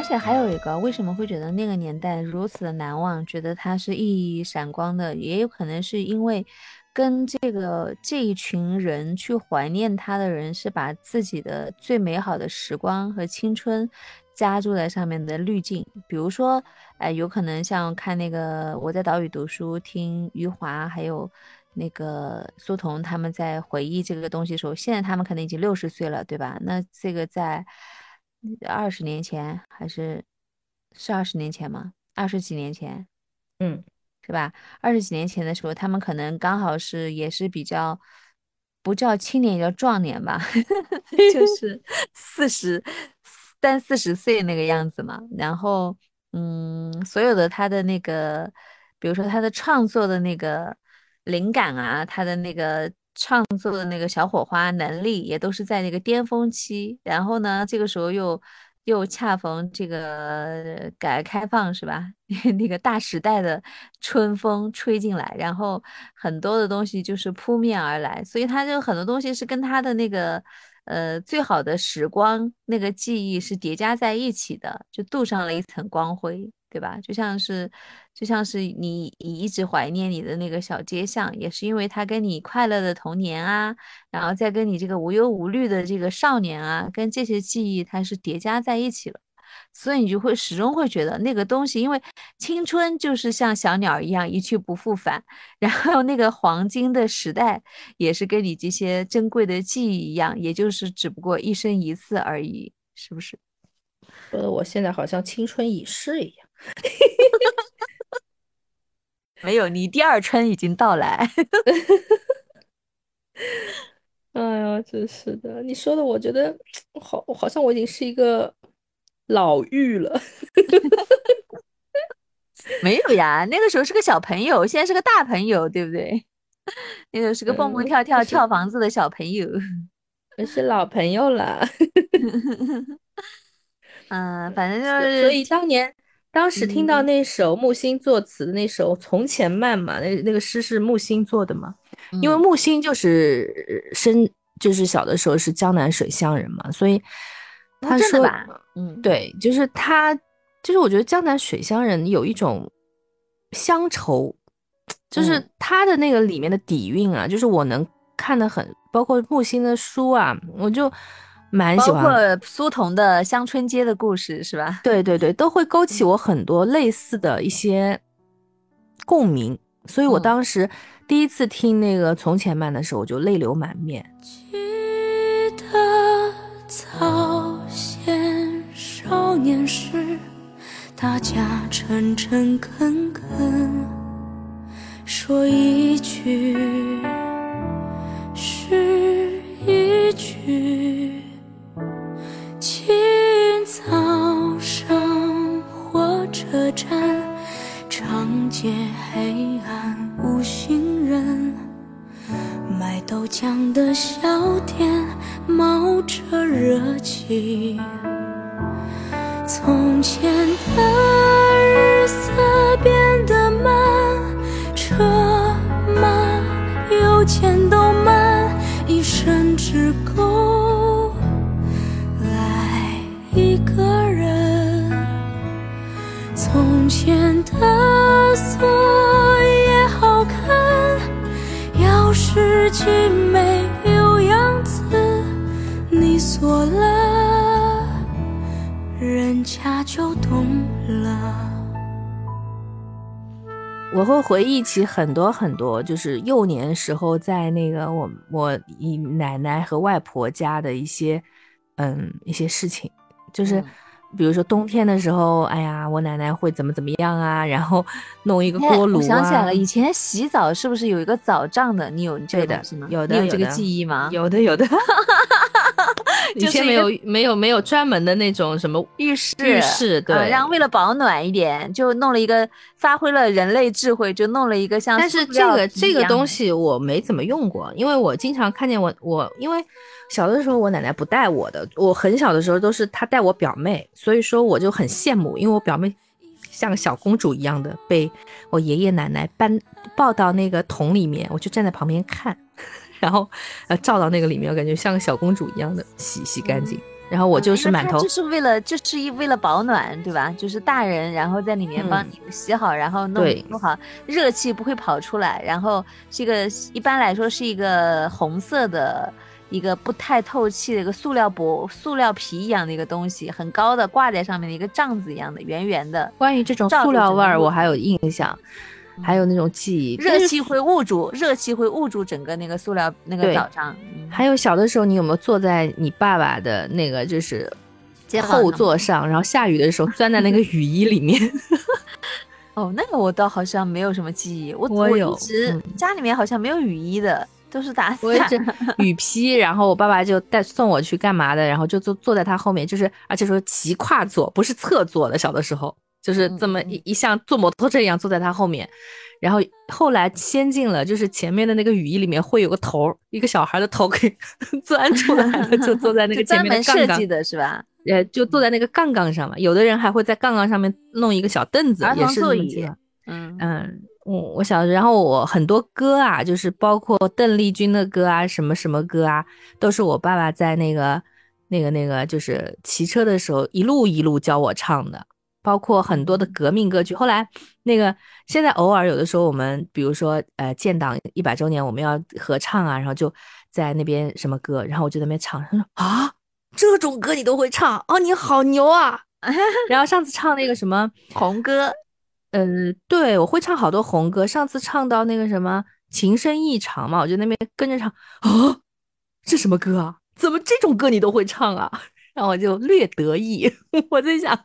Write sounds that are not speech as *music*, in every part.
而且还有一个，为什么会觉得那个年代如此的难忘？觉得它是熠熠闪光的，也有可能是因为跟这个这一群人去怀念他的人，是把自己的最美好的时光和青春加注在上面的滤镜。比如说，哎，有可能像看那个我在岛屿读书，听余华还有那个苏童他们在回忆这个东西的时候，现在他们可能已经六十岁了，对吧？那这个在。二十年前还是是二十年前吗？二十几年前，嗯，是吧？二十几年前的时候，他们可能刚好是也是比较不叫青年，叫壮年吧，*laughs* 就 *laughs* 是四十三四十岁那个样子嘛。然后，嗯，所有的他的那个，比如说他的创作的那个灵感啊，他的那个。创作的那个小火花能力也都是在那个巅峰期，然后呢，这个时候又又恰逢这个改革开放，是吧？*laughs* 那个大时代的春风吹进来，然后很多的东西就是扑面而来，所以他就很多东西是跟他的那个呃最好的时光那个记忆是叠加在一起的，就镀上了一层光辉。对吧？就像是，就像是你你一直怀念你的那个小街巷，也是因为他跟你快乐的童年啊，然后再跟你这个无忧无虑的这个少年啊，跟这些记忆它是叠加在一起了，所以你就会始终会觉得那个东西，因为青春就是像小鸟一样一去不复返，*laughs* 然后那个黄金的时代也是跟你这些珍贵的记忆一样，也就是只不过一生一次而已，是不是？说的我现在好像青春已逝一样。*laughs* 没有，你第二春已经到来。*laughs* 哎呀，真是的！你说的，我觉得好，好像我已经是一个老妪了。*laughs* 没有呀，那个时候是个小朋友，现在是个大朋友，对不对？那个是个蹦蹦跳跳跳房子的小朋友，我是老朋友了。嗯，反正就是，所以当年。当时听到那首木心作词的那首《从前慢》嘛，那那个诗是木心做的嘛？因为木心就是生就是小的时候是江南水乡人嘛，所以他说，嗯，对，就是他，就是我觉得江南水乡人有一种乡愁，就是他的那个里面的底蕴啊，就是我能看得很，包括木心的书啊，我就。蛮喜欢，包括苏童的《乡村街的故事》是吧？对对对，都会勾起我很多类似的一些共鸣，所以我当时第一次听那个《从前慢》的时候，我就泪流满面。记得早先少年时，大家诚诚恳恳，说一句是一句。早上火车站，长街黑暗无行人，卖豆浆的小店冒着热气。从前的日色变得慢，车马邮件都慢，一生只够。前的锁也好看，钥匙精美有样子，你锁了，人家就懂了。我会回忆起很多很多，就是幼年时候在那个我我奶奶和外婆家的一些嗯一些事情。就是，比如说冬天的时候，哎呀，我奶奶会怎么怎么样啊？然后 *laughs* 弄一个锅炉啊。我想起来了，以前洗澡是不是有一个澡帐的？你有这个吗？有的，有这个记忆吗？有的，有的。*laughs* 以前没有没有没有专门的那种什么浴室，浴室对。然后为了保暖一点，就弄了一个，发挥了人类智慧，就弄了一个像。但是这个这个东西我没怎么用过，因为我经常看见我我因为。小的时候，我奶奶不带我的。我很小的时候都是她带我表妹，所以说我就很羡慕，因为我表妹像小公主一样的被我爷爷奶奶搬抱到那个桶里面，我就站在旁边看，然后呃照到那个里面，我感觉像个小公主一样的洗洗干净。然后我就是满头，就是为了就是一为了保暖，对吧？就是大人然后在里面帮你洗好，然后弄弄好，热气不会跑出来。然后这个一般来说是一个红色的一个不太透气的一个塑料薄塑料皮一样的一个东西，很高的挂在上面的一个帐子一样的圆圆的。关于这种塑料味儿，我还有印象。还有那种记忆，热气会捂住，热气会捂住整个那个塑料那个岛上。还有小的时候，你有没有坐在你爸爸的那个就是后座上，然后下雨的时候钻在那个雨衣里面？*laughs* 哦，那个我倒好像没有什么记忆。我我一直家里面好像没有雨衣的，都是打伞、*laughs* 雨披。然后我爸爸就带送我去干嘛的，然后就坐坐在他后面，就是而且说骑跨坐，不是侧坐的。小的时候。就是这么一一像坐摩托车一样坐在他后面，然后后来先进了，就是前面的那个雨衣里面会有个头，一个小孩的头可以 *laughs* 钻出来了，就坐在那个前面的杠杠的是吧？呃，就坐在那个杠杠上嘛。有的人还会在杠杠上面弄一个小凳子，也是座椅。嗯嗯，我我小然后我很多歌啊，就是包括邓丽君的歌啊，什么什么歌啊，都是我爸爸在那个那个那个就是骑车的时候一路一路教我唱的。包括很多的革命歌曲，后来那个现在偶尔有的时候我们比如说呃建党一百周年我们要合唱啊，然后就在那边什么歌，然后我就在那边唱，他说啊这种歌你都会唱哦，你好牛啊！*laughs* 然后上次唱那个什么 *laughs* 红歌，呃对我会唱好多红歌，上次唱到那个什么情深意长嘛，我就那边跟着唱啊这什么歌啊？怎么这种歌你都会唱啊？然后我就略得意，*laughs* 我在想，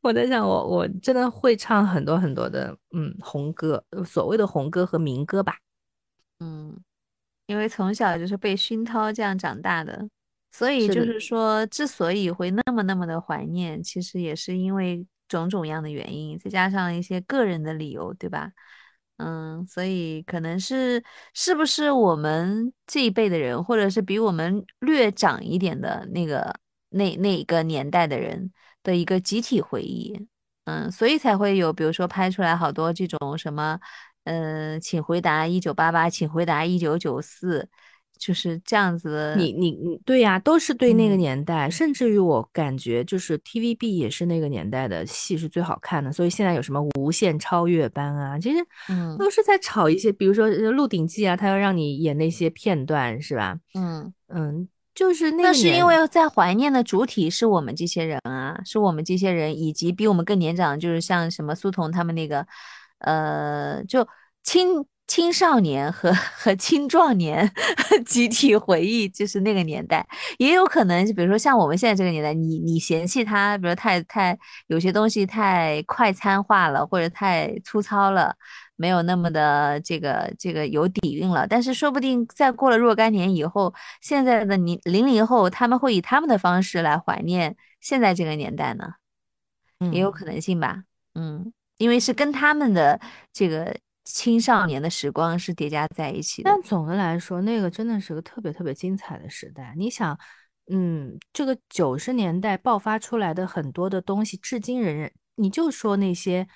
我在想，我我真的会唱很多很多的，嗯，红歌，所谓的红歌和民歌吧，嗯，因为从小就是被熏陶这样长大的，所以就是说，之所以会那么那么的怀念，其实也是因为种种样的原因，再加上一些个人的理由，对吧？嗯，所以可能是是不是我们这一辈的人，或者是比我们略长一点的那个。那那一个年代的人的一个集体回忆，嗯，所以才会有，比如说拍出来好多这种什么，呃，请回答一九八八，请回答一九九四，就是这样子。你你你，对呀，都是对那个年代，甚至于我感觉就是 TVB 也是那个年代的戏是最好看的，所以现在有什么无限超越班啊，其实嗯，都是在炒一些，比如说《鹿鼎记》啊，他要让你演那些片段，是吧？嗯嗯。就是那是因为在怀念的主体是我们这些人啊，是我们这些人，以及比我们更年长，就是像什么苏童他们那个，呃，就青青少年和和青壮年 *laughs* 集体回忆，就是那个年代，也有可能，比如说像我们现在这个年代，你你嫌弃他，比如太太有些东西太快餐化了，或者太粗糙了。没有那么的这个这个有底蕴了，但是说不定再过了若干年以后，现在的你零零后他们会以他们的方式来怀念现在这个年代呢，也有可能性吧。嗯，因为是跟他们的这个青少年的时光是叠加在一起的。但总的来说，那个真的是个特别特别精彩的时代。你想，嗯，这个九十年代爆发出来的很多的东西，至今仍然，你就说那些。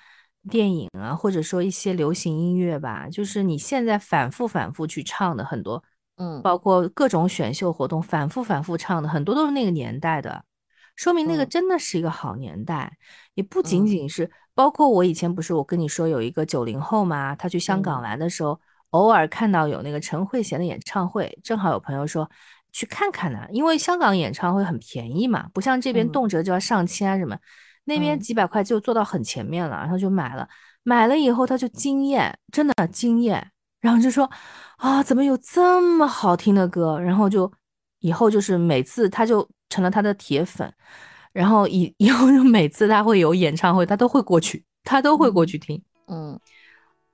电影啊，或者说一些流行音乐吧，就是你现在反复反复去唱的很多，嗯，包括各种选秀活动反复反复唱的很多都是那个年代的，说明那个真的是一个好年代。也不仅仅是，包括我以前不是我跟你说有一个九零后嘛，他去香港玩的时候，偶尔看到有那个陈慧娴的演唱会，正好有朋友说去看看呢，因为香港演唱会很便宜嘛，不像这边动辄就要上千啊什么。那边几百块就做到很前面了，然后就买了，买了以后他就惊艳，真的惊艳，然后就说啊，怎么有这么好听的歌？然后就以后就是每次他就成了他的铁粉，然后以 *laughs* 以后就每次他会有演唱会，他都会过去，他都会过去听，嗯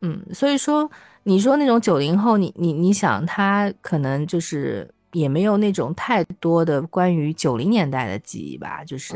嗯，所以说你说那种九零后，你你你想他可能就是也没有那种太多的关于九零年代的记忆吧，就是。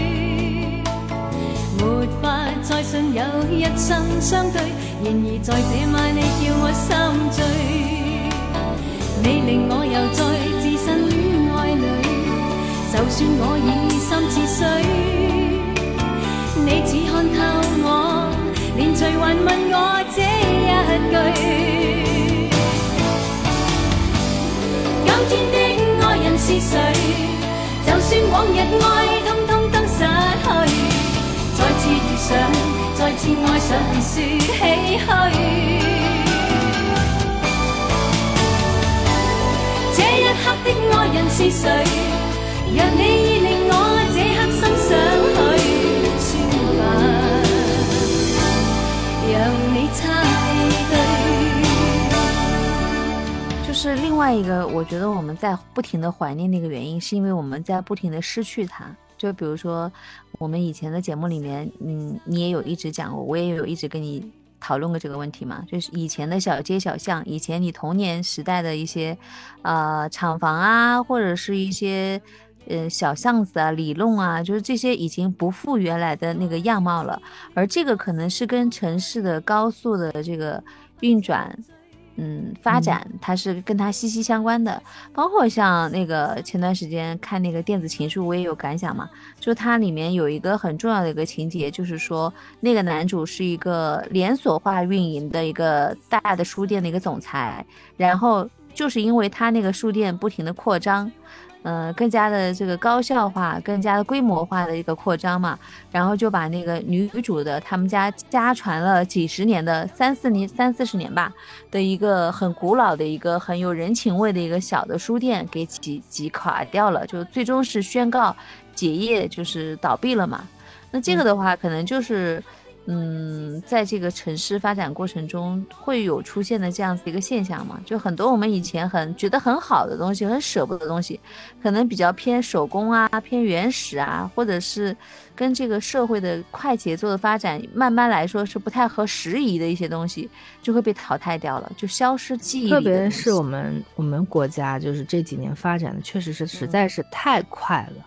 信有一生相对，然而在这晚你叫我心醉，你令我又再置身恋爱里，就算我已心似水，你只看透我，连随还问我这一句。今天的爱人是谁？就算往日爱通通都失去，再次遇上，再次爱上，别说唏嘘。这一刻的爱人是谁？若你已令我这刻心想去，算吧，让你猜对。就是另外一个，我觉得我们在不停的怀念的一个原因，是因为我们在不停的失去它。就比如说，我们以前的节目里面，嗯，你也有一直讲过，我也有一直跟你讨论过这个问题嘛。就是以前的小街小巷，以前你童年时代的一些，呃，厂房啊，或者是一些，呃，小巷子啊、里弄啊，就是这些已经不复原来的那个样貌了。而这个可能是跟城市的高速的这个运转。嗯，发展它是跟它息息相关的，包括像那个前段时间看那个电子情书，我也有感想嘛。就它里面有一个很重要的一个情节，就是说那个男主是一个连锁化运营的一个大的书店的一个总裁，然后就是因为他那个书店不停的扩张。呃，更加的这个高效化，更加的规模化的一个扩张嘛，然后就把那个女主的他们家家传了几十年的三四年三四十年吧的一个很古老的一个很有人情味的一个小的书店给挤挤垮掉了，就最终是宣告结业，就是倒闭了嘛。那这个的话，可能就是。嗯，在这个城市发展过程中，会有出现的这样子一个现象嘛？就很多我们以前很觉得很好的东西，很舍不得的东西，可能比较偏手工啊、偏原始啊，或者是跟这个社会的快节奏的发展，慢慢来说是不太合时宜的一些东西，就会被淘汰掉了，就消失记忆。特别是我们我们国家，就是这几年发展的确实是实在是太快了。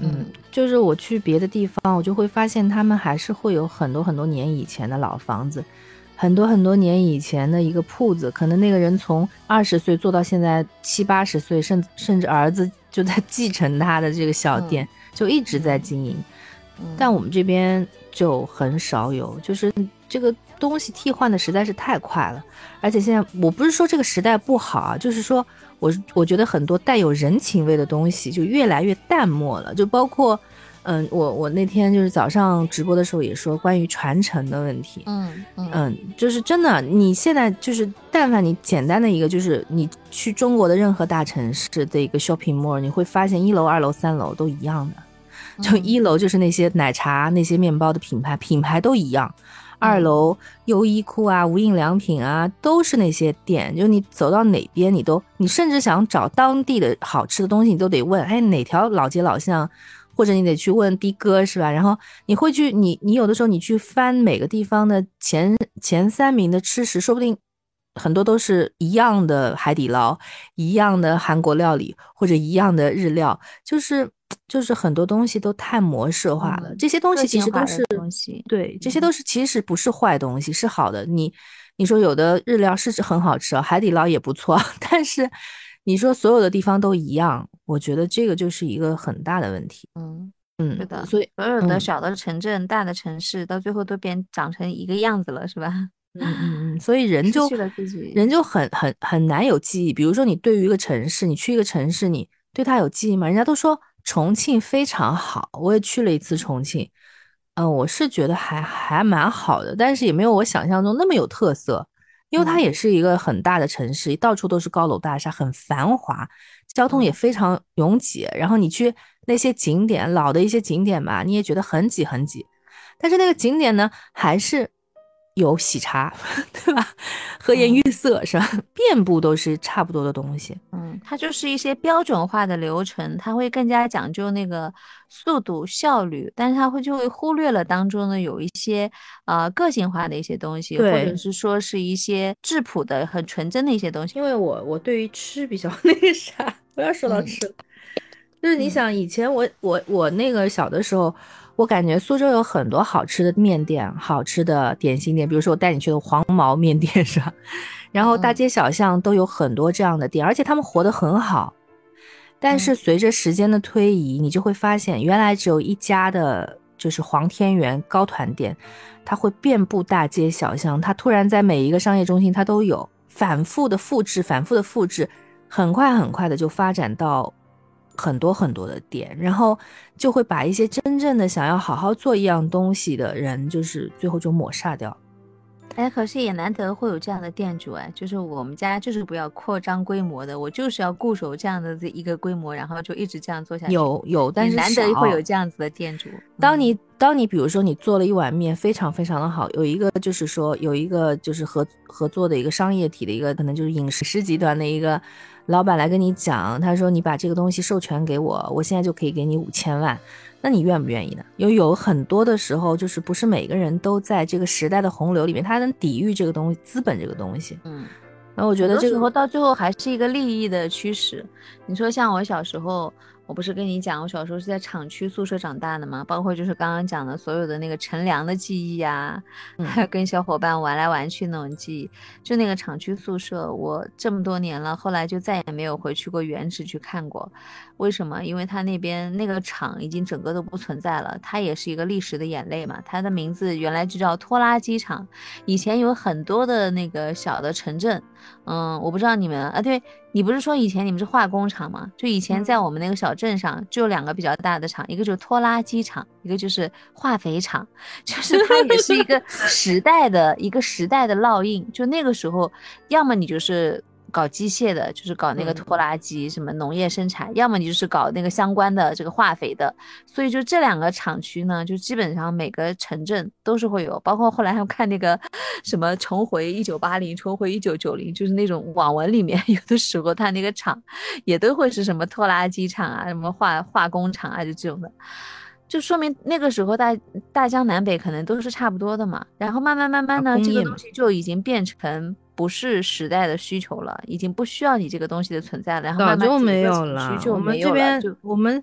嗯，就是我去别的地方，我就会发现他们还是会有很多很多年以前的老房子，很多很多年以前的一个铺子，可能那个人从二十岁做到现在七八十岁，甚甚至儿子 *laughs* 就在继承他的这个小店，就一直在经营。但我们这边就很少有，就是这个东西替换的实在是太快了，而且现在我不是说这个时代不好啊，就是说。我我觉得很多带有人情味的东西就越来越淡漠了，就包括，嗯，我我那天就是早上直播的时候也说关于传承的问题，嗯。嗯，就是真的，你现在就是但凡你简单的一个就是你去中国的任何大城市的一个 shopping mall，你会发现一楼、二楼、三楼都一样的，就一楼就是那些奶茶、那些面包的品牌，品牌都一样。二楼优衣库啊，无印良品啊，都是那些店。就你走到哪边，你都你甚至想找当地的好吃的东西，你都得问，哎，哪条老街老巷，或者你得去问的哥，是吧？然后你会去，你你有的时候你去翻每个地方的前前三名的吃食，说不定很多都是一样的海底捞，一样的韩国料理，或者一样的日料，就是。就是很多东西都太模式化了，这些东西其实都是对，这些都是其实不是坏东西，是好的。你你说有的日料是很好吃啊，海底捞也不错，*laughs* 但是你说所有的地方都一样，我觉得这个就是一个很大的问题。嗯嗯，是的，所以所有的小的城镇、大的城市到最后都变长成一个样子了，是吧？嗯嗯嗯，所以人 *laughs* 就人就很很很难有记忆。比如说你对于一个城市，你去一个城市，你对它有记忆吗？人家都说。重庆非常好，我也去了一次重庆，嗯，我是觉得还还蛮好的，但是也没有我想象中那么有特色，因为它也是一个很大的城市，到处都是高楼大厦，很繁华，交通也非常拥挤。然后你去那些景点，老的一些景点吧，你也觉得很挤很挤，但是那个景点呢，还是。有喜茶，对吧？和颜悦色是吧？遍布都是差不多的东西。嗯，它就是一些标准化的流程，它会更加讲究那个速度效率，但是它会就会忽略了当中呢有一些呃个性化的一些东西，或者是说是一些质朴的、很纯真的一些东西。因为我我对于吃比较 *laughs* 那个啥，不要说到吃了，就是你想以前我我我那个小的时候。我感觉苏州有很多好吃的面店、好吃的点心店，比如说我带你去的黄毛面店 *laughs* 是吧？然后大街小巷都有很多这样的店，而且他们活得很好。但是随着时间的推移，你就会发现，原来只有一家的，就是黄天元高团店，它会遍布大街小巷，它突然在每一个商业中心它都有，反复的复制，反复的复制，很快很快的就发展到。很多很多的店，然后就会把一些真正的想要好好做一样东西的人，就是最后就抹杀掉。哎，可是也难得会有这样的店主哎，就是我们家就是不要扩张规模的，我就是要固守这样的这一个规模，然后就一直这样做下去。有有，但是难得会有这样子的店主。当你当你比如说你做了一碗面非常非常的好，有一个就是说有一个就是合合作的一个商业体的一个可能就是饮食集团的一个。老板来跟你讲，他说你把这个东西授权给我，我现在就可以给你五千万，那你愿不愿意呢？因为有很多的时候，就是不是每个人都在这个时代的洪流里面，他能抵御这个东西，资本这个东西。嗯，然后我觉得这个到最后还是一个利益的驱使。你说像我小时候。我不是跟你讲，我小时候是在厂区宿舍长大的吗？包括就是刚刚讲的所有的那个乘凉的记忆呀，*laughs* 还有跟小伙伴玩来玩去那种记忆。就那个厂区宿舍，我这么多年了，后来就再也没有回去过原址去看过。为什么？因为它那边那个厂已经整个都不存在了。它也是一个历史的眼泪嘛。它的名字原来就叫拖拉机厂。以前有很多的那个小的城镇。嗯，我不知道你们啊，对你不是说以前你们是化工厂吗？就以前在我们那个小镇上就有两个比较大的厂，一个就是拖拉机厂，一个就是化肥厂，*laughs* 就是它也是一个时代的一个时代的烙印。就那个时候，要么你就是。搞机械的，就是搞那个拖拉机，什么农业生产；要么你就是搞那个相关的这个化肥的。所以就这两个厂区呢，就基本上每个城镇都是会有。包括后来还看那个 *laughs* 什么重回一九八零，重回一九九零，就是那种网文里面，*laughs* 有的时候他那个厂也都会是什么拖拉机厂啊，什么化化工厂啊，就这种的，就说明那个时候大大江南北可能都是差不多的嘛。然后慢慢慢慢呢，这个东西就已经变成。不是时代的需求了，已经不需要你这个东西的存在了。然后早就没有了。我们这边，我们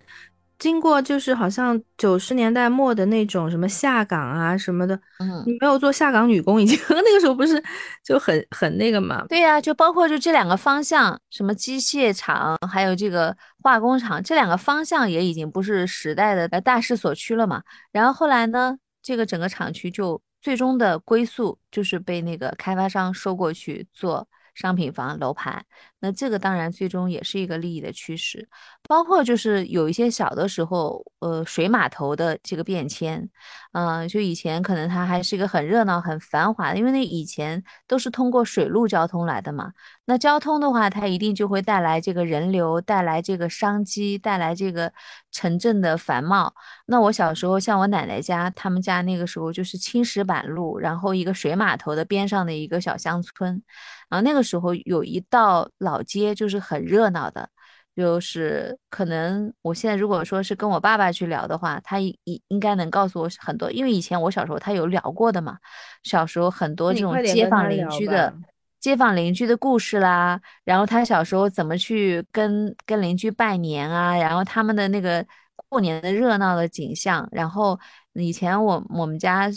经过就是好像九十年代末的那种什么下岗啊什么的，嗯，你没有做下岗女工，已经 *laughs* 那个时候不是就很很那个嘛？对呀，就包括就这两个方向，什么机械厂还有这个化工厂，这两个方向也已经不是时代的大势所趋了嘛。然后后来呢，这个整个厂区就。最终的归宿就是被那个开发商收过去做商品房楼盘，那这个当然最终也是一个利益的趋势。包括就是有一些小的时候，呃，水码头的这个变迁，嗯，就以前可能它还是一个很热闹、很繁华的，因为那以前都是通过水路交通来的嘛。那交通的话，它一定就会带来这个人流，带来这个商机，带来这个城镇的繁茂。那我小时候，像我奶奶家，他们家那个时候就是青石板路，然后一个水码头的边上的一个小乡村，然后那个时候有一道老街，就是很热闹的。就是可能，我现在如果说是跟我爸爸去聊的话，他应应该能告诉我很多，因为以前我小时候他有聊过的嘛。小时候很多这种街坊邻居的街坊邻居的故事啦，然后他小时候怎么去跟跟邻居拜年啊，然后他们的那个过年的热闹的景象，然后。以前我我们家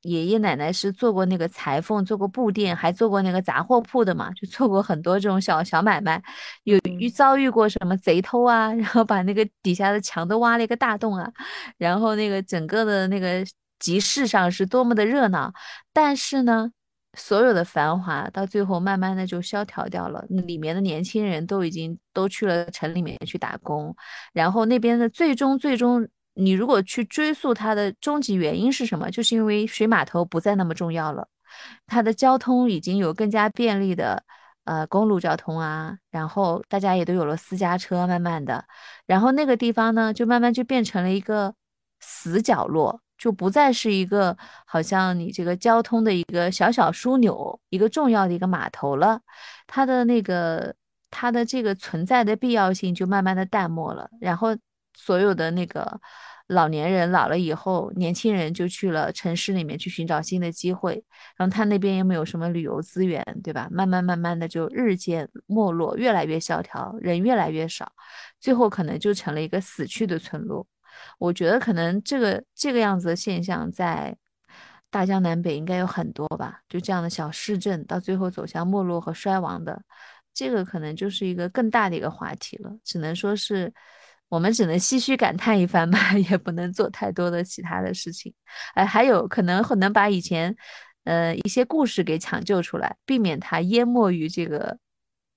爷爷奶奶是做过那个裁缝，做过布店，还做过那个杂货铺的嘛，就做过很多这种小小买卖。有遇遭遇过什么贼偷啊，然后把那个底下的墙都挖了一个大洞啊，然后那个整个的那个集市上是多么的热闹。但是呢，所有的繁华到最后慢慢的就萧条掉了，那里面的年轻人都已经都去了城里面去打工，然后那边的最终最终。你如果去追溯它的终极原因是什么，就是因为水码头不再那么重要了，它的交通已经有更加便利的呃公路交通啊，然后大家也都有了私家车，慢慢的，然后那个地方呢就慢慢就变成了一个死角落，就不再是一个好像你这个交通的一个小小枢纽，一个重要的一个码头了，它的那个它的这个存在的必要性就慢慢的淡漠了，然后所有的那个。老年人老了以后，年轻人就去了城市里面去寻找新的机会，然后他那边又没有什么旅游资源，对吧？慢慢慢慢的就日渐没落，越来越萧条，人越来越少，最后可能就成了一个死去的村落。我觉得可能这个这个样子的现象在大江南北应该有很多吧，就这样的小市镇到最后走向没落和衰亡的，这个可能就是一个更大的一个话题了，只能说是我们只能唏嘘感叹一番吧，*laughs* 也不能做太多的其他的事情。哎，还有可能能把以前呃一些故事给抢救出来，避免它淹没于这个。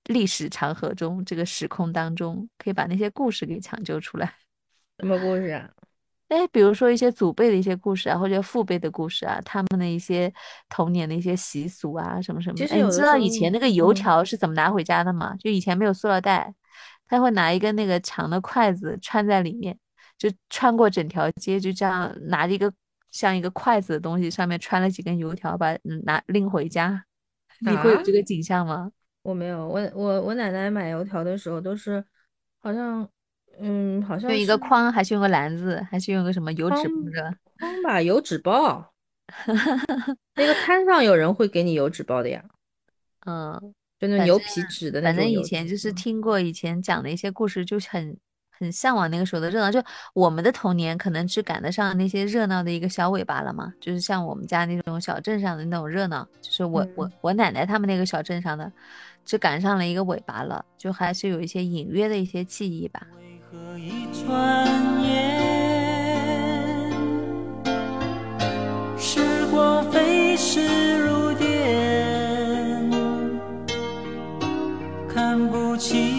历史长河中，这个时空当中，可以把那些故事给抢救出来。什么故事啊？*laughs* 哎，比如说一些祖辈的一些故事啊，或者父辈的故事啊，他们的一些童年的一些习俗啊，什么什么。其实你知道以前那个油条是怎么拿回家的吗？就以前没有塑料袋，他会拿一根那个长的筷子穿在里面，就穿过整条街，就这样拿着一个像一个筷子的东西，上面穿了几根油条，把拿拎回家。你会有这个景象吗？我没有，我我我奶奶买油条的时候都是，好像，嗯，好像用一个筐，还是用个篮子，还是用个什么油纸包？筐吧，油纸包。*laughs* 那个摊上有人会给你油纸包的呀。嗯，就那牛皮纸的那种。反正以前就是听过以前讲的一些故事，就很。很向往那个时候的热闹，就我们的童年可能只赶得上那些热闹的一个小尾巴了嘛，就是像我们家那种小镇上的那种热闹，就是我我我奶奶他们那个小镇上的，只赶上了一个尾巴了，就还是有一些隐约的一些记忆吧。时光飞逝如电，看不清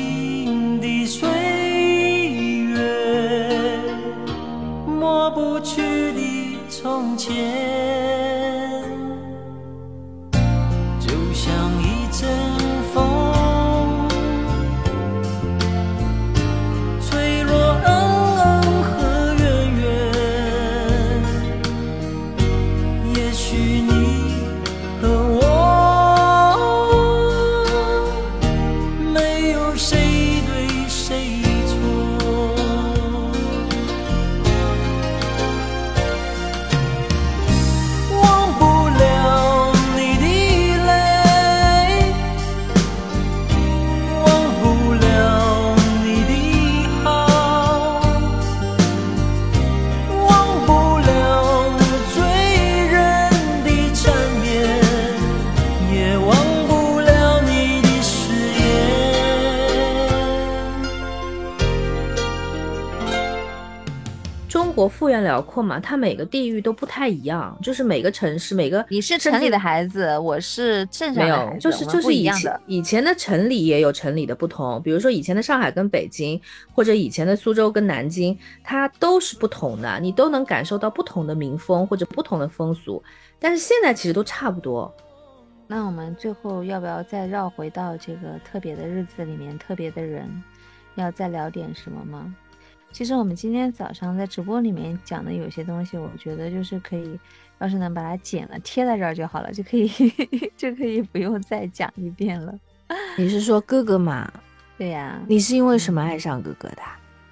幅员辽阔嘛，它每个地域都不太一样，就是每个城市每个。你是城里的孩子，我是镇上的孩子，没有，就是就是以前以前的城里也有城里的不同，比如说以前的上海跟北京，或者以前的苏州跟南京，它都是不同的，你都能感受到不同的民风或者不同的风俗，但是现在其实都差不多。那我们最后要不要再绕回到这个特别的日子里面，特别的人，要再聊点什么吗？其实我们今天早上在直播里面讲的有些东西，我觉得就是可以，要是能把它剪了贴在这儿就好了，就可以 *laughs* 就可以不用再讲一遍了。*laughs* 你是说哥哥吗？对呀。你是因为什么爱上哥哥的？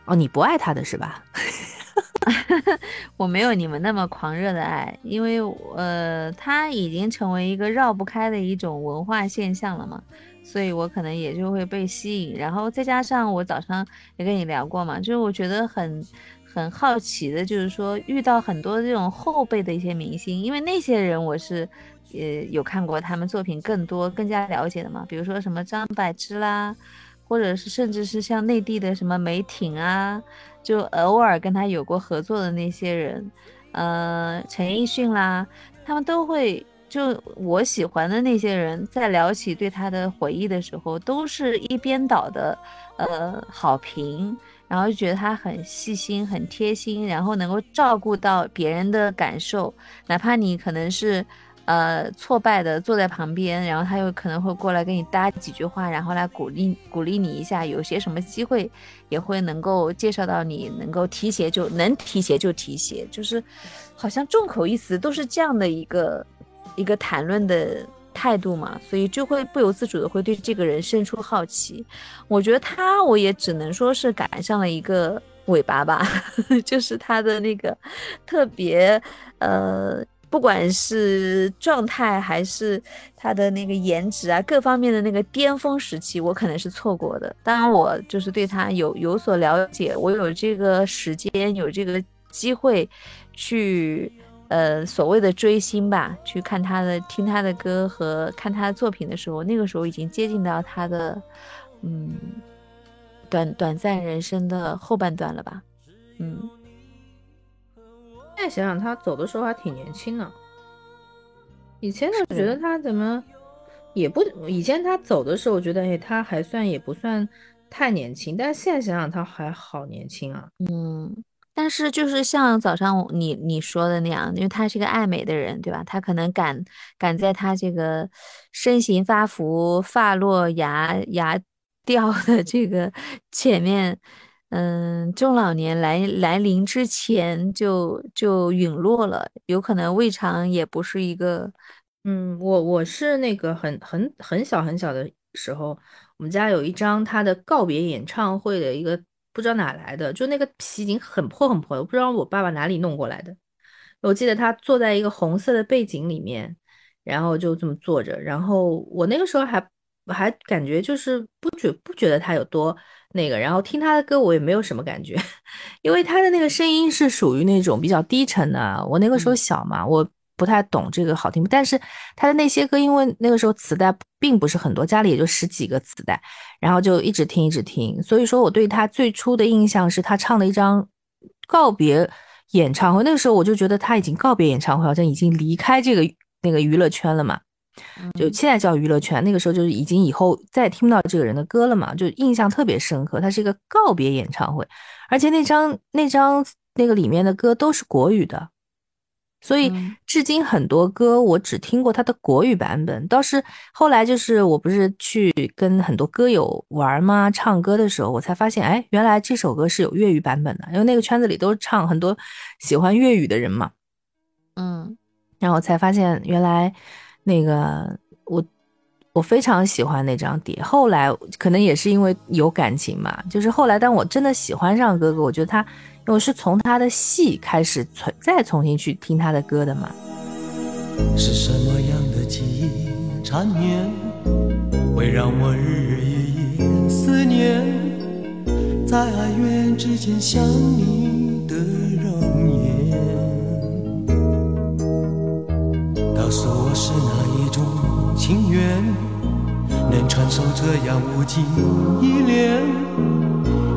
哦，你不爱他的是吧？*laughs* 我没有你们那么狂热的爱，因为呃，他已经成为一个绕不开的一种文化现象了嘛。所以我可能也就会被吸引，然后再加上我早上也跟你聊过嘛，就是我觉得很很好奇的，就是说遇到很多这种后辈的一些明星，因为那些人我是呃有看过他们作品更多更加了解的嘛，比如说什么张柏芝啦，或者是甚至是像内地的什么梅婷啊，就偶尔跟他有过合作的那些人，呃陈奕迅啦，他们都会。就我喜欢的那些人，在聊起对他的回忆的时候，都是一边倒的，呃，好评，然后觉得他很细心、很贴心，然后能够照顾到别人的感受，哪怕你可能是，呃，挫败的坐在旁边，然后他又可能会过来跟你搭几句话，然后来鼓励鼓励你一下，有些什么机会也会能够介绍到你，能够提携就能提携就提携，就是好像众口一词都是这样的一个。一个谈论的态度嘛，所以就会不由自主的会对这个人生出好奇。我觉得他，我也只能说是赶上了一个尾巴吧，*laughs* 就是他的那个特别呃不管是状态还是他的那个颜值啊，各方面的那个巅峰时期，我可能是错过的。当然，我就是对他有有所了解，我有这个时间，有这个机会去。呃，所谓的追星吧，去看他的、听他的歌和看他的作品的时候，那个时候已经接近到他的，嗯，短短暂人生的后半段了吧，嗯。现在想想，他走的时候还挺年轻的。以前我，觉得他怎么也不，以前他走的时候，我觉得哎，他还算也不算太年轻，但是现在想想，他还好年轻啊，嗯。但是就是像早上你你说的那样，因为他是个爱美的人，对吧？他可能赶赶在他这个身形发福、发落牙牙 *laughs* 掉的这个前面，嗯，中老年来来临之前就就陨落了，有可能胃肠也不是一个，嗯，我我是那个很很很小很小的时候，我们家有一张他的告别演唱会的一个。不知道哪来的，就那个皮已经很破很破了，我不知道我爸爸哪里弄过来的。我记得他坐在一个红色的背景里面，然后就这么坐着。然后我那个时候还还感觉就是不觉不觉得他有多那个，然后听他的歌我也没有什么感觉，*laughs* 因为他的那个声音是属于那种比较低沉的。我那个时候小嘛，我。不太懂这个好听，但是他的那些歌，因为那个时候磁带并不是很多，家里也就十几个磁带，然后就一直听一直听。所以说我对他最初的印象是他唱了一张告别演唱会，那个时候我就觉得他已经告别演唱会，好像已经离开这个那个娱乐圈了嘛，就现在叫娱乐圈，那个时候就是已经以后再听不到这个人的歌了嘛，就印象特别深刻。他是一个告别演唱会，而且那张那张那个里面的歌都是国语的。所以，至今很多歌我只听过他的国语版本。倒是后来，就是我不是去跟很多歌友玩吗？唱歌的时候，我才发现，哎，原来这首歌是有粤语版本的。因为那个圈子里都唱很多喜欢粤语的人嘛。嗯，然后才发现，原来那个我我非常喜欢那张碟。后来可能也是因为有感情嘛，就是后来当我真的喜欢上哥哥，我觉得他。我是从他的戏开始，重再重新去听他的歌的嘛。是什么样的记忆缠绵，会让我日日夜夜思念，在爱怨之间想你的容颜。告诉我是哪一种情缘，能承受这样无尽依恋。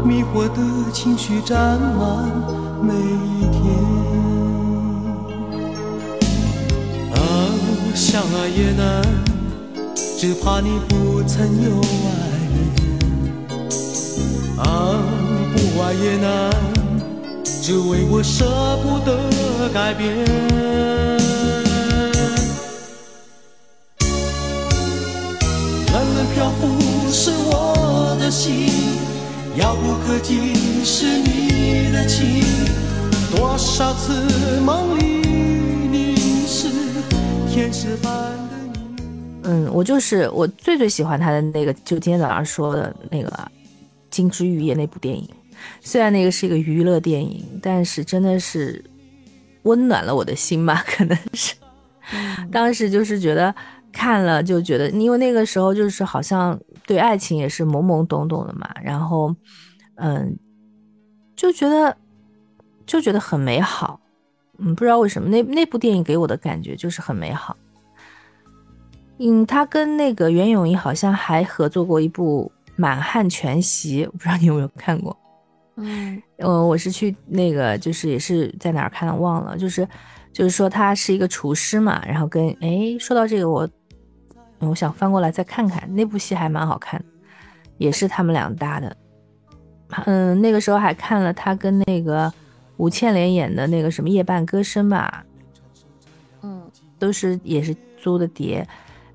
迷惑的情绪占满每一天。啊，想爱也难，只怕你不曾有爱恋。啊，不爱也难，只为我舍不得改变。冷冷漂浮是我的心。遥不可及是你的情，多少次梦里你是天使般的你。嗯，我就是我最最喜欢他的那个，就今天早上说的那个《金枝玉叶》那部电影。虽然那个是一个娱乐电影，但是真的是温暖了我的心吧？可能是，当时就是觉得看了就觉得，因为那个时候就是好像。对爱情也是懵懵懂懂的嘛，然后，嗯，就觉得就觉得很美好，嗯，不知道为什么那那部电影给我的感觉就是很美好。嗯，他跟那个袁咏仪好像还合作过一部《满汉全席》，我不知道你有没有看过。嗯，呃，我是去那个就是也是在哪儿看忘了，就是就是说他是一个厨师嘛，然后跟哎说到这个我。我想翻过来再看看那部戏，还蛮好看，也是他们俩搭的。嗯，那个时候还看了他跟那个吴倩莲演的那个什么《夜半歌声》吧，嗯，都是也是租的碟。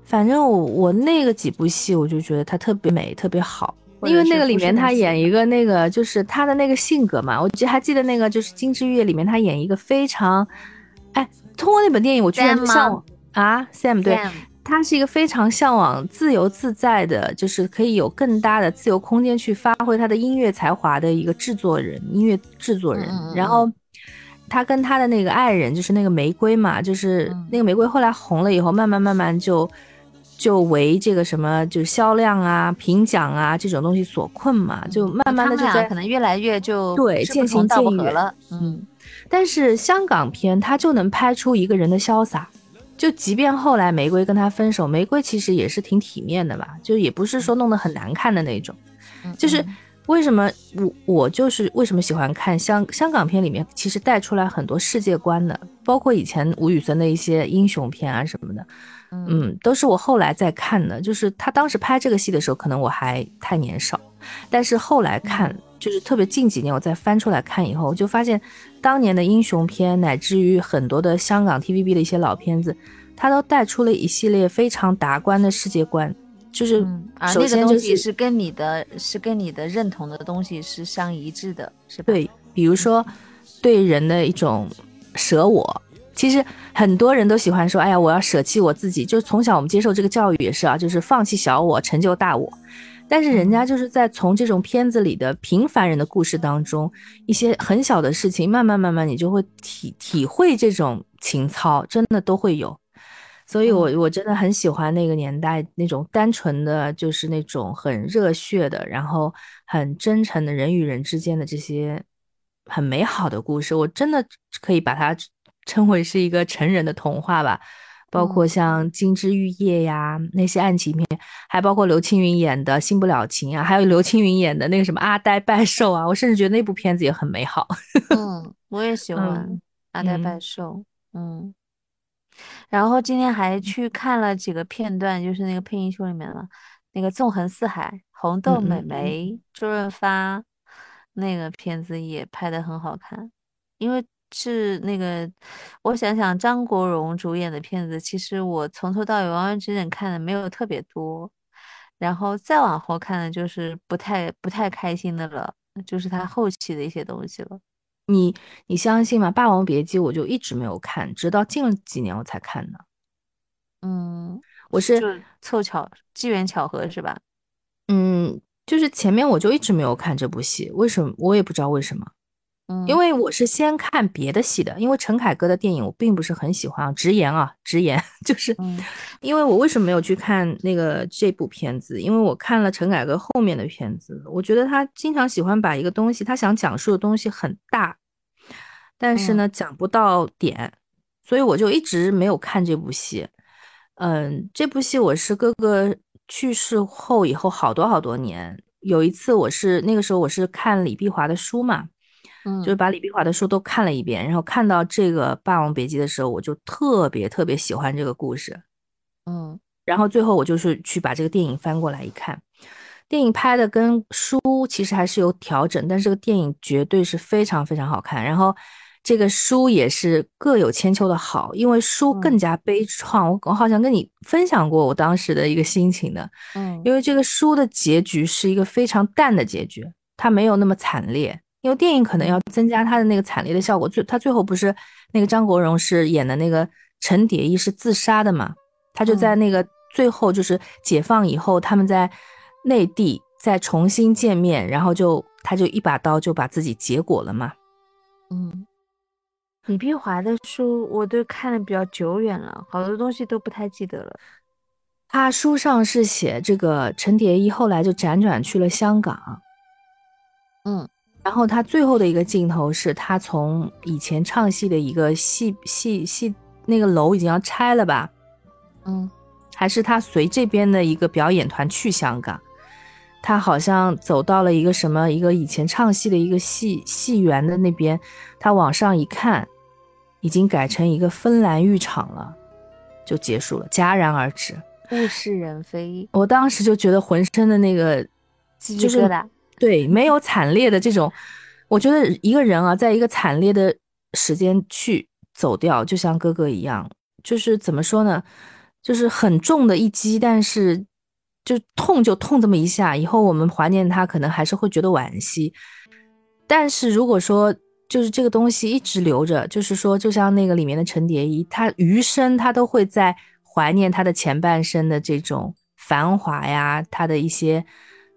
反正我我那个几部戏，我就觉得他特别美，特别好。因为那个里面他演一个那个，就是他的那个性格嘛。我记还记得那个就是《金枝玉叶》里面他演一个非常，哎，通过那本电影我居然就向往啊，Sam 对。他是一个非常向往自由自在的，就是可以有更大的自由空间去发挥他的音乐才华的一个制作人，音乐制作人。然后他跟他的那个爱人，就是那个玫瑰嘛，就是嗯那个玫瑰后来红了以后，慢慢慢慢就就为这个什么就是销量啊、评奖啊这种东西所困嘛，就慢慢的就在他可能越来越就对渐行渐远了。嗯但是香港片他就能拍出一个人的潇洒，就即便后来玫瑰跟他分手，玫瑰其实也是挺体面的吧，就也不是说弄得很难看的那种。嗯，就是嗯为什么我我就是为什么喜欢看香香港片里面，其实带出来很多世界观的，包括以前吴宇森的一些英雄片啊什么的，嗯嗯，都是我后来在看的。就是他当时拍这个戏的时候，可能我还太年少，但是后来看，就是特别近几年我再翻出来看以后，我就发现当年的英雄片，乃至于很多的香港 TVB 的一些老片子，它都带出了一系列非常达观的世界观。就是嗯，而首那个东西是跟你的是跟你的认同的东西是相一致的，是吧？对，比如说对人的一种舍我。其实很多人都喜欢说，哎呀，我要舍弃我自己。就是从小我们接受这个教育也是啊，就是放弃小我，成就大我。但是人家就是在从这种片子里的平凡人的故事当中，一些很小的事情，慢慢慢慢你就会体体会这种情操，真的都会有。所以我，我真的很喜欢那个年代那种单纯的，就是那种很热血的，然后很真诚的人与人之间的这些很美好的故事。我真的可以把它称为是一个成人的童话吧。包括像《金枝玉叶》呀，那些爱情片，还包括刘青云演的《新不了情》啊，还有刘青云演的那个什么《阿呆拜寿》啊，我甚至觉得那部片子也很美好。*laughs* 嗯，我也喜欢嗯《阿呆拜嗯寿》。嗯，然后今天还去看了几个片段，就是那个配音秀里面了，那个《纵横四海》，红豆美嗯嗯眉、周润发那个片子也拍的很好看，因为是那个，我想想张国荣主演的片子，其实我从头到尾完完整整看的没有特别多，然后再往后看的就是不太不太开心的了，就是他后期的一些东西了。你你相信吗？《霸王别姬》我就一直没有看，直到近几年我才看的。嗯，我是凑巧机缘巧合是吧？嗯，就是前面我就一直没有看这部戏，为什么我也不知道为什么。嗯，因为我是先看别的戏的，因为陈凯歌的电影我并不是很喜欢啊，直言啊，直言 *laughs* 就是嗯因为我为什么没有去看那个这部片子？因为我看了陈凯歌后面的片子，我觉得他经常喜欢把一个东西，他想讲述的东西很大，但是呢讲不到点，所以我就一直没有看这部戏。嗯，这部戏我是哥哥去世后以后好多好多年，有一次我是那个时候我是看李碧华的书嘛。嗯，就是把李碧华的书都看了一遍，然后看到这个《霸王别姬》的时候，我就特别特别喜欢这个故事。嗯然后最后我就是去把这个电影翻过来一看，电影拍的跟书其实还是有调整，但是这个电影绝对是非常非常好看。然后这个书也是各有千秋的好，因为书更加悲怆。我我好像跟你分享过我当时的一个心情的，嗯因为这个书的结局是一个非常淡的结局，它没有那么惨烈。因为电影可能要增加它的那个惨烈的效果，最他最后不是那个张国荣是演的那个陈蝶衣是自杀的嘛？他就在那个最后就是解放以后，他们在内地再重新见面，然后就他就一把刀就把自己结果了嘛。嗯，李碧华的书我都看的比较久远了，好多东西都不太记得了。他书上是写这个陈蝶衣后来就辗转去了香港，嗯然后他最后的一个镜头是他从以前唱戏的一个戏戏戏那个楼已经要拆了吧，嗯还是他随这边的一个表演团去香港，他好像走到了一个什么一个以前唱戏的一个戏戏园的那边，他往上一看，已经改成一个芬兰浴场了，就结束了，戛然而止。物是人非，我当时就觉得浑身的那个鸡就是皮疙瘩。对，没有惨烈的这种，我觉得一个人啊，在一个惨烈的时间去走掉，就像哥哥一样，就是怎么说呢，就是很重的一击，但是就痛就痛这么一下，以后我们怀念他，可能还是会觉得惋惜。但是如果说就是这个东西一直留着，就是说，就像那个里面的陈蝶衣，他余生他都会在怀念他的前半生的这种繁华呀，他的一些。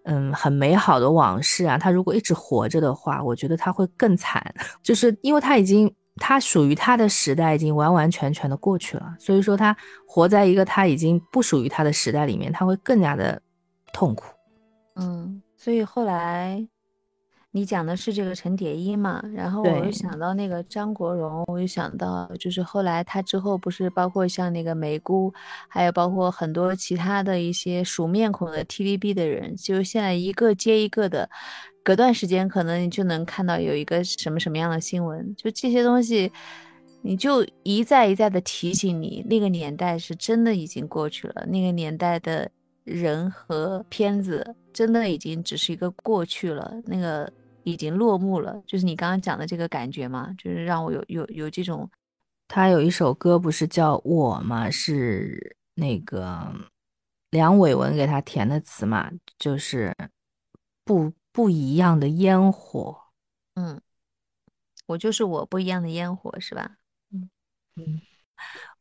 嗯，很美好的往事啊，他如果一直活着的话，我觉得他会更惨，*laughs* 就是因为他已经他属于他的时代已经完完全全的过去了，所以说他活在一个他已经不属于他的时代里面，他会更加的痛苦。嗯，所以后来你讲的是这个陈蝶衣嘛，然后我又想到那个张国荣，我又想到就是后来他之后不是包括像那个梅姑，还有包括很多其他的一些熟面孔的 TVB 的人，就是现在一个接一个的，隔段时间可能你就能看到有一个什么什么样的新闻，就这些东西。你就一再一再的提醒你，那个年代是真的已经过去了，那个年代的人和片子真的已经只是一个过去了，那个已经落幕了。就是你刚刚讲的这个感觉嘛，就是让我有有有这种，他有一首歌不是叫我吗？是那个梁伟文给他填的词嘛，就是不不一样的烟火。嗯，我就是我不一样的烟火，是吧？嗯嗯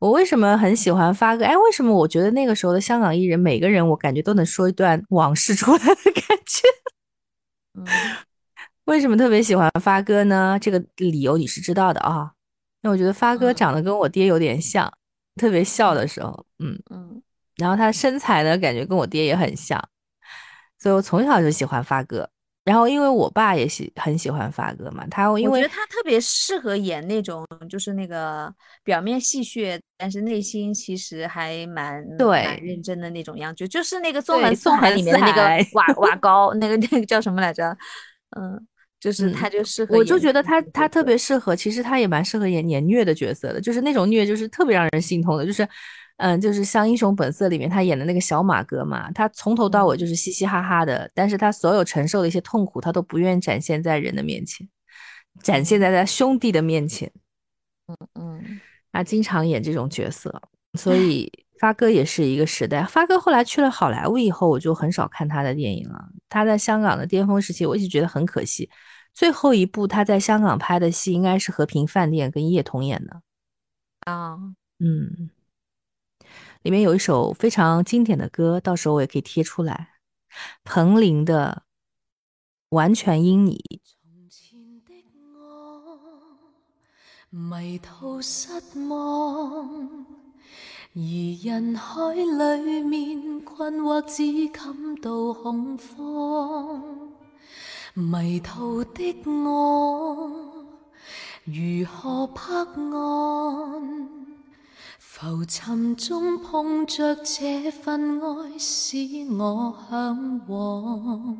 我为什么很喜欢发哥？哎，为什么我觉得那个时候的香港艺人，每个人我感觉都能说一段往事出来的感觉？*laughs* 嗯为什么特别喜欢发哥呢？这个理由你是知道的啊。因为我觉得发哥嗯长得跟我爹有点像，特别笑的时候，嗯，嗯然后他身材呢，感觉跟我爹也很像，所以我从小就喜欢发哥。然后因为我爸也喜很喜欢发哥嘛，他因为我觉得他特别适合演那种，就是那个表面戏谑，但是内心其实还蛮对认真的那种样子，就是那个纵对横纵横里面的那个海瓦瓦高，那个那个叫什么来着？嗯，就是嗯他就适合我就觉得他他特别适合，其实他也蛮适合演演虐的角色的，就是那种虐就是特别让人心痛的，就是，嗯，就是像《英雄本色》里面他演的那个小马哥嘛，他从头到尾就是嘻嘻哈哈的，但是他所有承受的一些痛苦，他都不愿意展现在人的面前，展现在他兄弟的面前，嗯嗯他经常演这种角色，所以发哥也是一个时代。发哥后来去了好莱坞以后，我就很少看他的电影了。他在香港的巅峰时期，我一直觉得很可惜。最后一部他在香港拍的戏应该是《和平饭店》跟叶童演的，啊，嗯，里面有一首非常经典的歌，到时候我也可以贴出来，彭羚的《完全因你》。从前的我迷途失望，而人海里面困惑，只感到恐慌。迷途的我？如何拍岸？浮沉中碰着这份爱，使我？向往，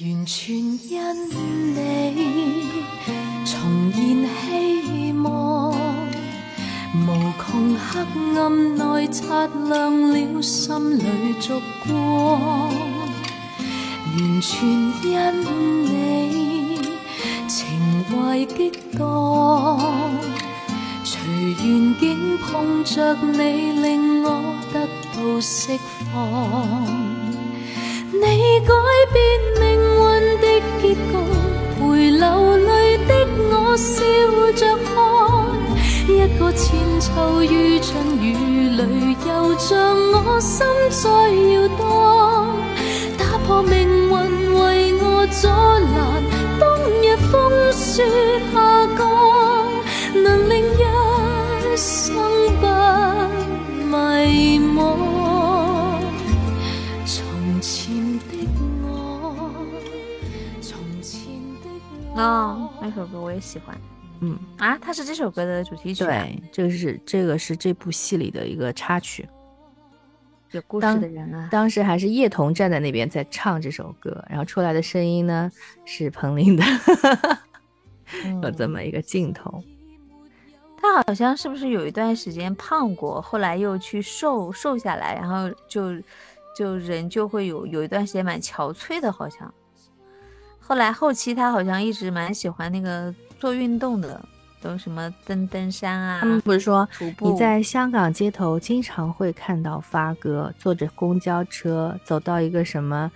完全因你重現希望，无穷黑暗内擦亮了心里烛光，完全因你情懷激盪。隨緣境碰着你，令我得到釋放。你改變命運的結局，陪流淚的我笑着看。一個千秋於春雨裏，又像我心在搖盪。打破命运为我阻拦，冬日风雪下降，能令一生不迷惘。从前的我，从前的我。哦，那首歌我也喜欢嗯，啊，它是这首歌的主题曲、啊，对，这个是这个是这部戏里的一个插曲。有故事的人啊，当时还是叶童站在那边在唱这首歌，然后出来的声音呢是彭羚的，*laughs* 有这嗯么一个镜头。他好像是不是有一段时间胖过，后来又去瘦瘦下来，然后就就人就会有有一段时间蛮憔悴的，好像。后来后期他好像一直蛮喜欢那个做运动的，都什么登登山啊，他们不是说你在香港街头经常会看到发哥坐着公交车走到一个什么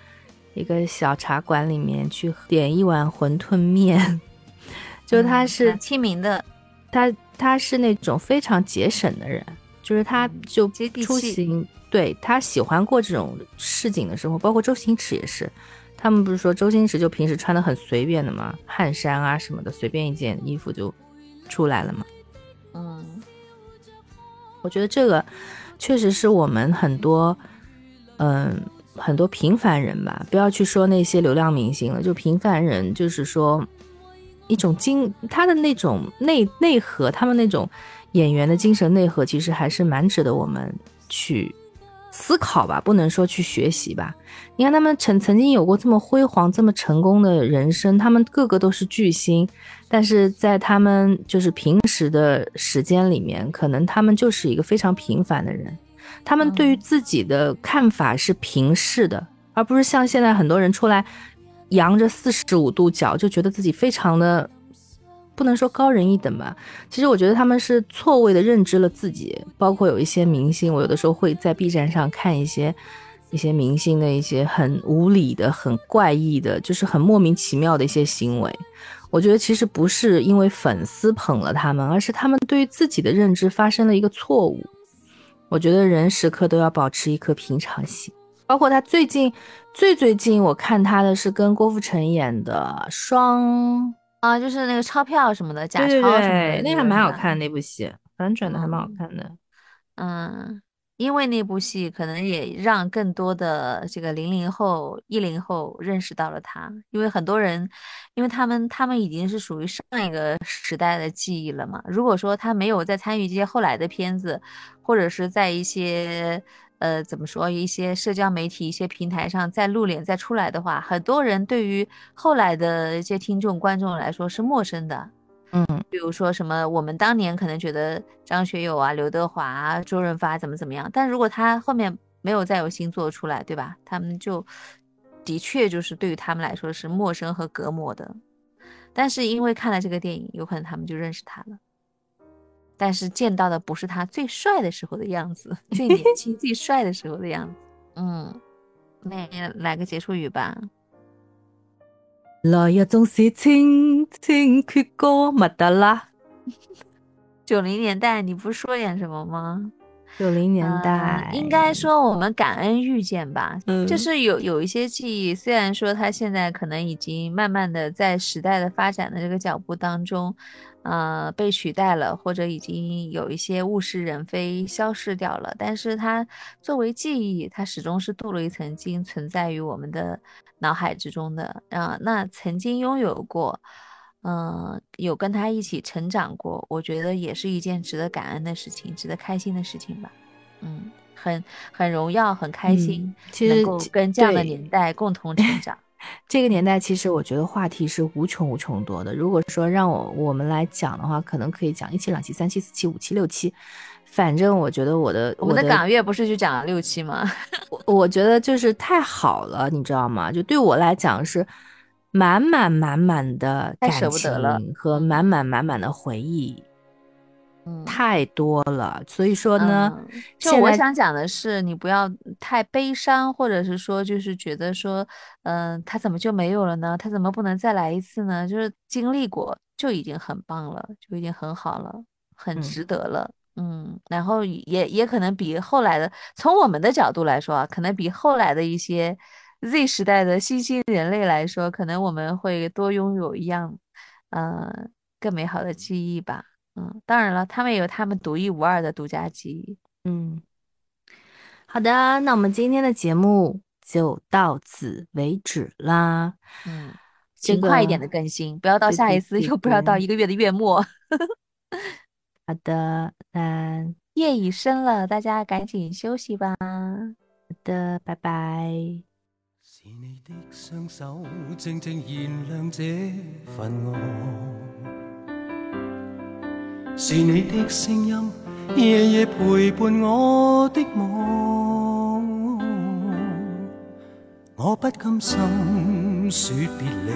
一个小茶馆里面去点一碗馄饨面，就他嗯是、蛮亲民的，他他是那种非常节省的人，就是他嗯就出行，对他喜欢过这种市井的生活，包括周星驰也是。他们不是说周星驰就平时穿的很随便的嘛，汗衫啊什么的，随便一件衣服就出来了嘛。嗯，我觉得这个确实是我们很多，嗯，很多平凡人吧，不要去说那些流量明星了，就平凡人，就是说一种精，他的那种内内核，他们那种演员的精神内核，其实还是蛮值得我们去思考吧，不能说去学习吧。你看他们曾曾经有过这么辉煌、这么成功的人生，他们个个都是巨星。但是在他们就是平时的时间里面，可能他们就是一个非常平凡的人。他们对于自己的看法是平视的，而不是像现在很多人出来扬着四十五度角，就觉得自己非常的不能说高人一等吧。其实我觉得他们是错位的认知了自己。包括有一些明星，我有的时候会在 B 站上看一些一些明星的一些很无理的、很怪异的，就是很莫名其妙的一些行为。我觉得其实不是因为粉丝捧了他们，而是他们对于自己的认知发生了一个错误。我觉得人时刻都要保持一颗平常心。包括他最近最最近，我看他的是跟郭富城演的双啊，就是那个钞票什么的，假钞什么的，那还蛮好看那部戏，反转的还蛮好看的。嗯。因为那部戏可能也让更多的这个零零后、一零后认识到了他，因为很多人，因为他们他们已经是属于上一个时代的记忆了嘛。如果说他没有再参与这些后来的片子，或者是在一些呃怎么说一些社交媒体、一些平台上再露脸再出来的话，很多人对于后来的一些听众观众来说是陌生的。嗯，比如说什么，我们当年可能觉得张学友啊、刘德华啊、周润发怎么怎么样，但如果他后面没有再有新作出来，对吧？他们就的确就是对于他们来说是陌生和隔膜的。但是因为看了这个电影，有可能他们就认识他了。但是见到的不是他最帅的时候的样子，最年轻、*laughs* 最帅的时候的样子。嗯，那来个结束语吧。来日总是清清缺歌，麦得啦。*laughs* 九零年代，你不是说点什么吗？九零年代，应该说我们感恩遇见吧。嗯，就是有有一些记忆，虽然说它现在可能已经慢慢的在时代的发展的这个脚步当中。呃，被取代了，或者已经有一些物是人非，消失掉了。但是它作为记忆，它始终是镀了一层金，存在于我们的脑海之中的。啊，那曾经拥有过，嗯，有跟他一起成长过，我觉得也是一件值得感恩的事情，值得开心的事情吧。嗯，很很荣耀，很开心，能够跟这样的年代共同成长。这个年代，其实我觉得话题是无穷无穷多的。如果说让我我们来讲的话，可能可以讲一期、两期、三期、四期、五期、六期。反正我觉得我的我们的港乐不是就讲了六期吗？*laughs* 我我觉得就是太好了，你知道吗？就对我来讲是满满满满的感情和满满满满的回忆。太多了，所以说呢，就我想讲的是，你不要太悲伤，或者是说，就是觉得说，嗯，他怎么就没有了呢？他怎么不能再来一次呢？就是经历过就已经很棒了，就已经很好了，很值得了，嗯。然后也也可能比后来的，从我们的角度来说啊，可能比后来的一些 Z 时代的新兴人类来说，可能我们会多拥有一样，嗯，更美好的记忆吧。嗯，当然了，他们也有他们独一无二的独家记忆。嗯，好的，那我们今天的节目就到此为止啦。嗯，尽快一点的更新，不要到下一次又不要到一个月的月末。*laughs* 好的，那夜已深了，大家赶紧休息吧。好的，拜拜。是你的双手，静静燃亮这份爱。是你的声音，夜夜陪伴我的梦。我不甘心说别离，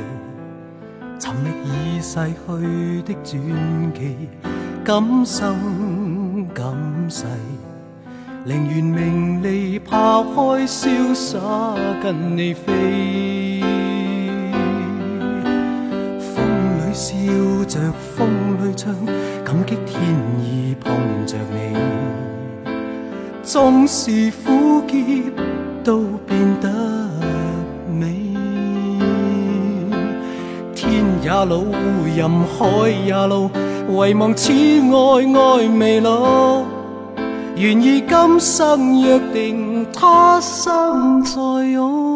寻觅已逝去的传奇，今生今世，宁愿名利抛开，潇洒跟你飞。风里笑着，风里唱。感激天意碰着你，纵是苦涩都变得美。天也老，任海也老。唯望此爱爱未老，愿意今生约定，他生再拥。